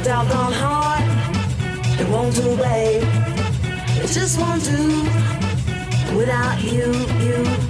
a doubt on heart. It won't do, babe. It just won't do without you, you.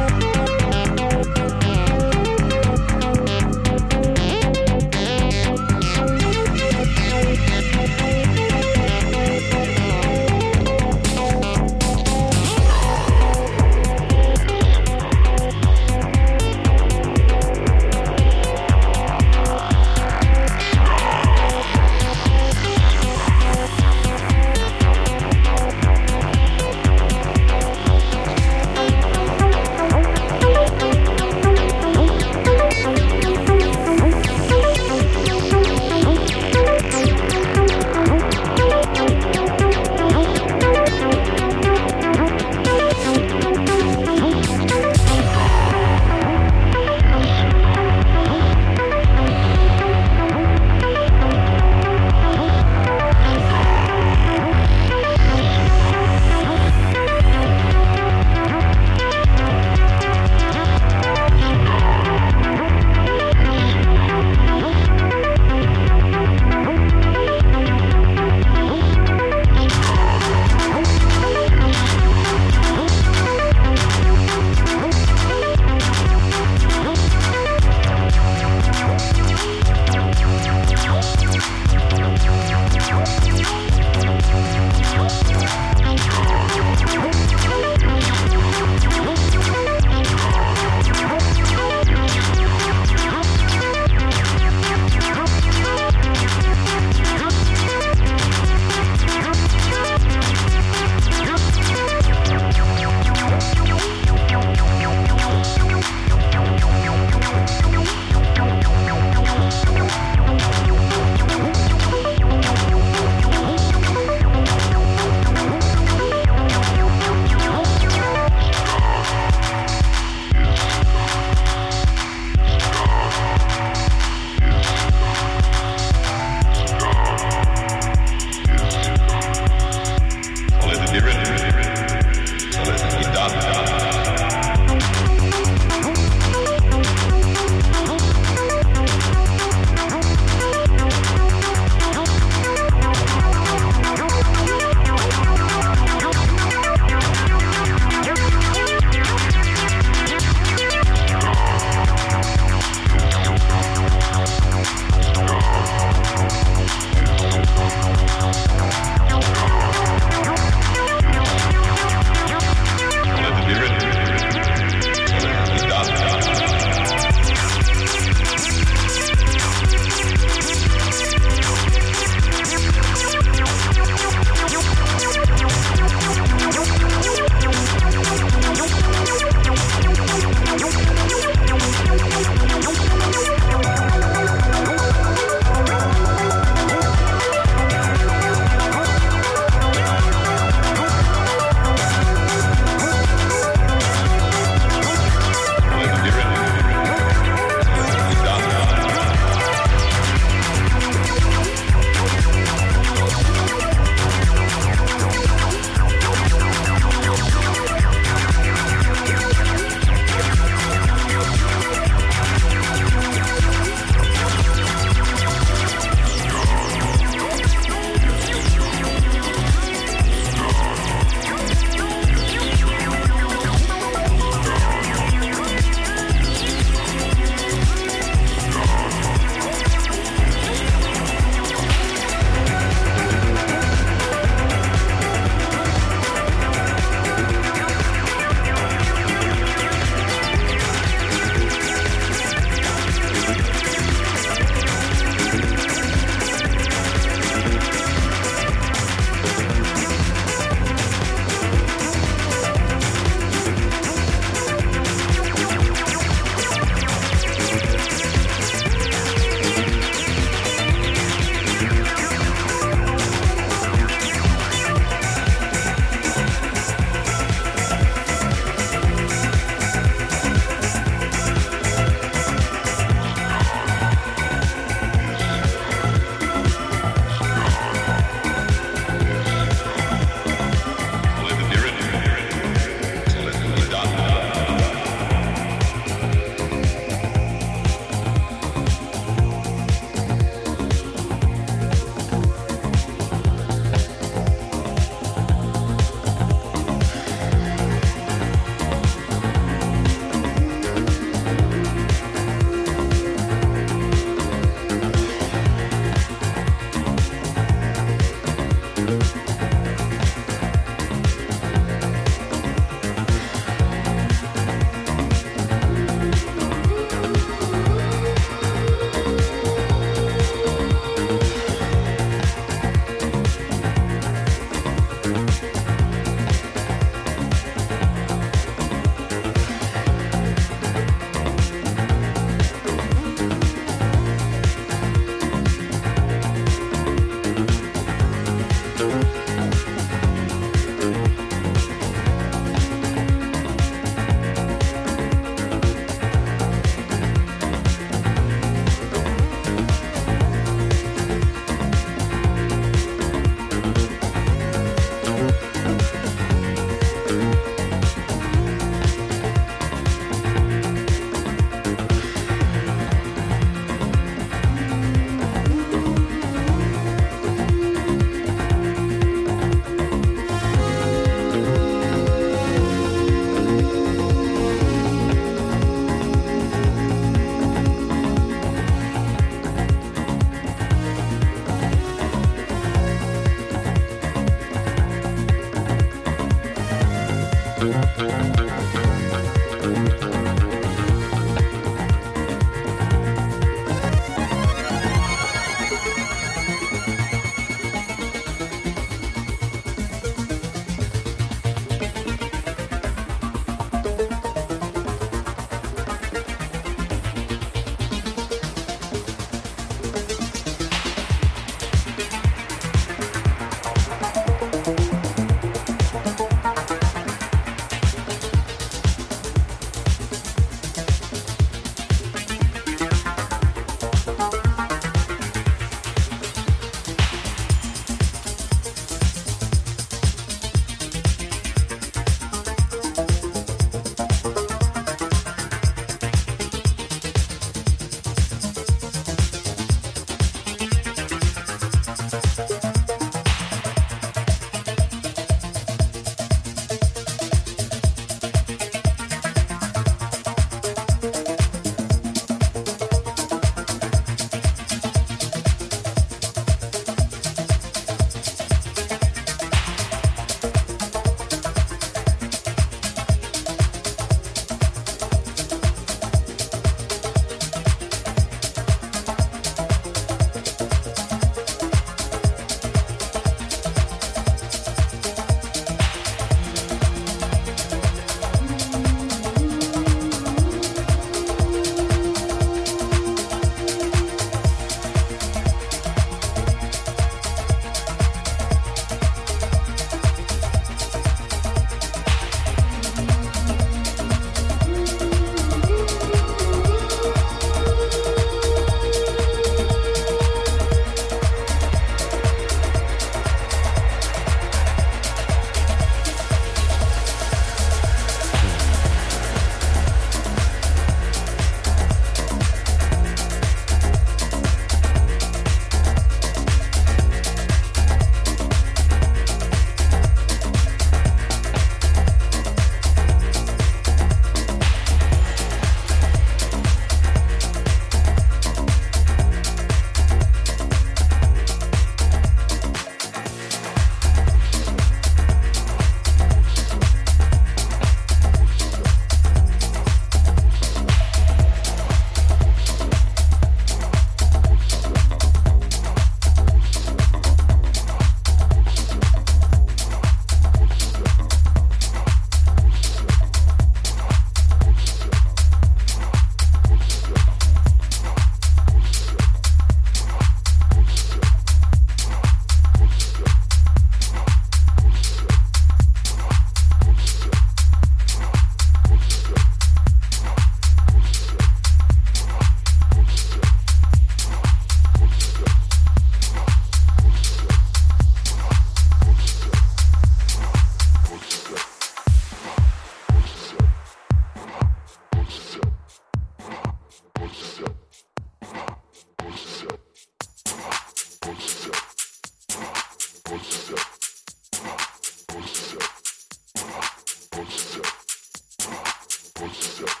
Standing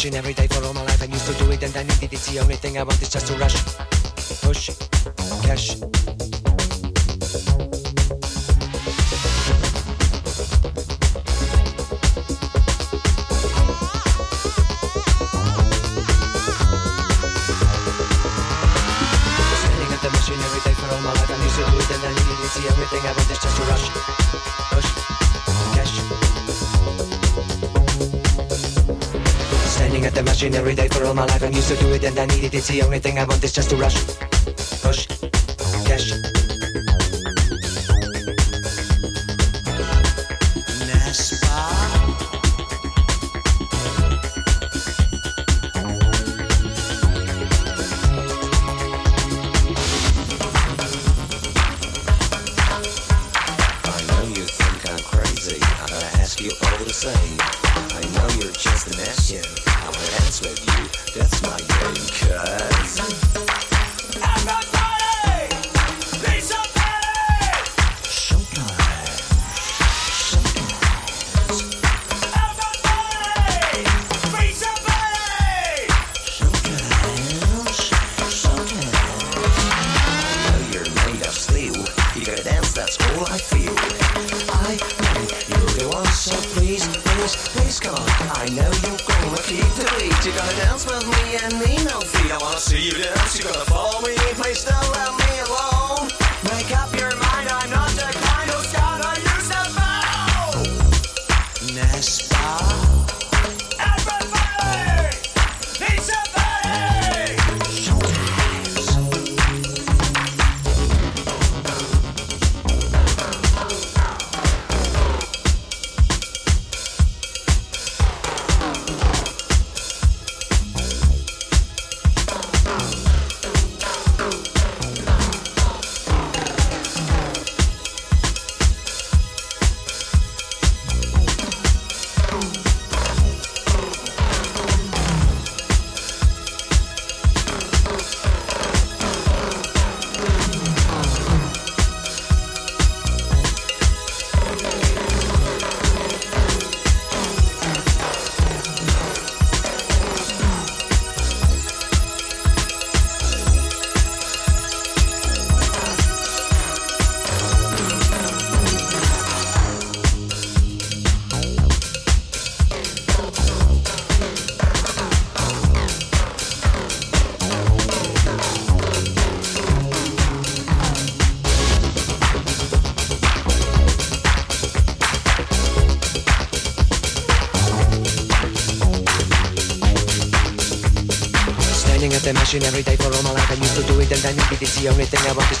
machine every day for all my life. I used to do it and I needed it. It's the only thing I want is just to It's the only thing I want is just to rush. Passion every day for all my life I used to do it and I needed it It's only thing I want to